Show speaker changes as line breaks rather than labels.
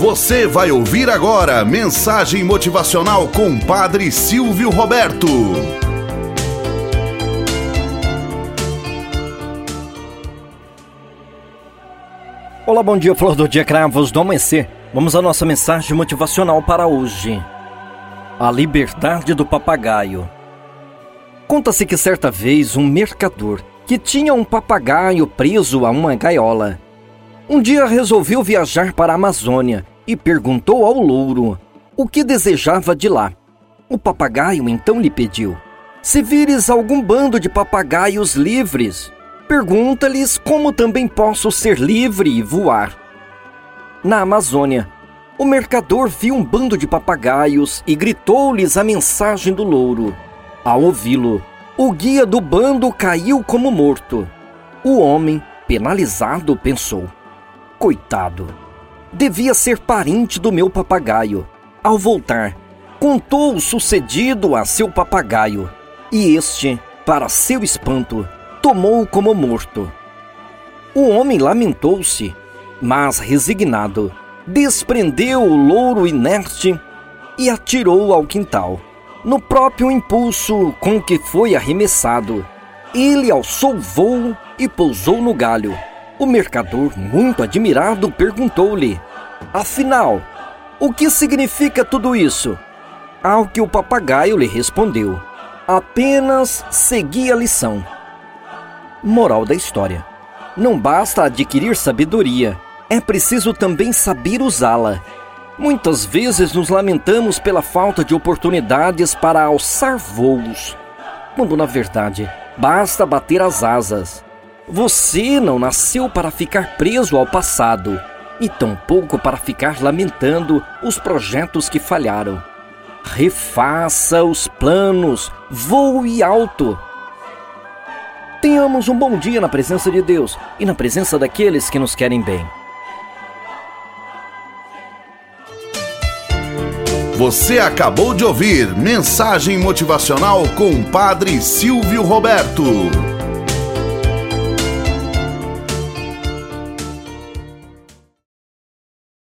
Você vai ouvir agora mensagem motivacional com Padre Silvio Roberto.
Olá, bom dia, flor do dia, cravos do amanhecer. Vamos à nossa mensagem motivacional para hoje. A liberdade do papagaio. Conta-se que certa vez um mercador que tinha um papagaio preso a uma gaiola. Um dia resolveu viajar para a Amazônia e perguntou ao louro o que desejava de lá. O papagaio então lhe pediu: Se vires algum bando de papagaios livres, pergunta-lhes como também posso ser livre e voar. Na Amazônia, o mercador viu um bando de papagaios e gritou-lhes a mensagem do louro. Ao ouvi-lo, o guia do bando caiu como morto. O homem, penalizado, pensou: Coitado, devia ser parente do meu papagaio. Ao voltar, contou o sucedido a seu papagaio, e este, para seu espanto, tomou-o como morto. O homem lamentou-se, mas resignado, desprendeu o louro inerte e atirou ao quintal. No próprio impulso com que foi arremessado, ele alçou voo e pousou no galho. O mercador, muito admirado, perguntou-lhe: Afinal, o que significa tudo isso? Ao que o papagaio lhe respondeu: Apenas segui a lição. Moral da história: Não basta adquirir sabedoria, é preciso também saber usá-la. Muitas vezes nos lamentamos pela falta de oportunidades para alçar voos, quando na verdade basta bater as asas. Você não nasceu para ficar preso ao passado e tampouco para ficar lamentando os projetos que falharam. Refaça os planos, voe alto. Tenhamos um bom dia na presença de Deus e na presença daqueles que nos querem bem.
Você acabou de ouvir Mensagem Motivacional com Padre Silvio Roberto.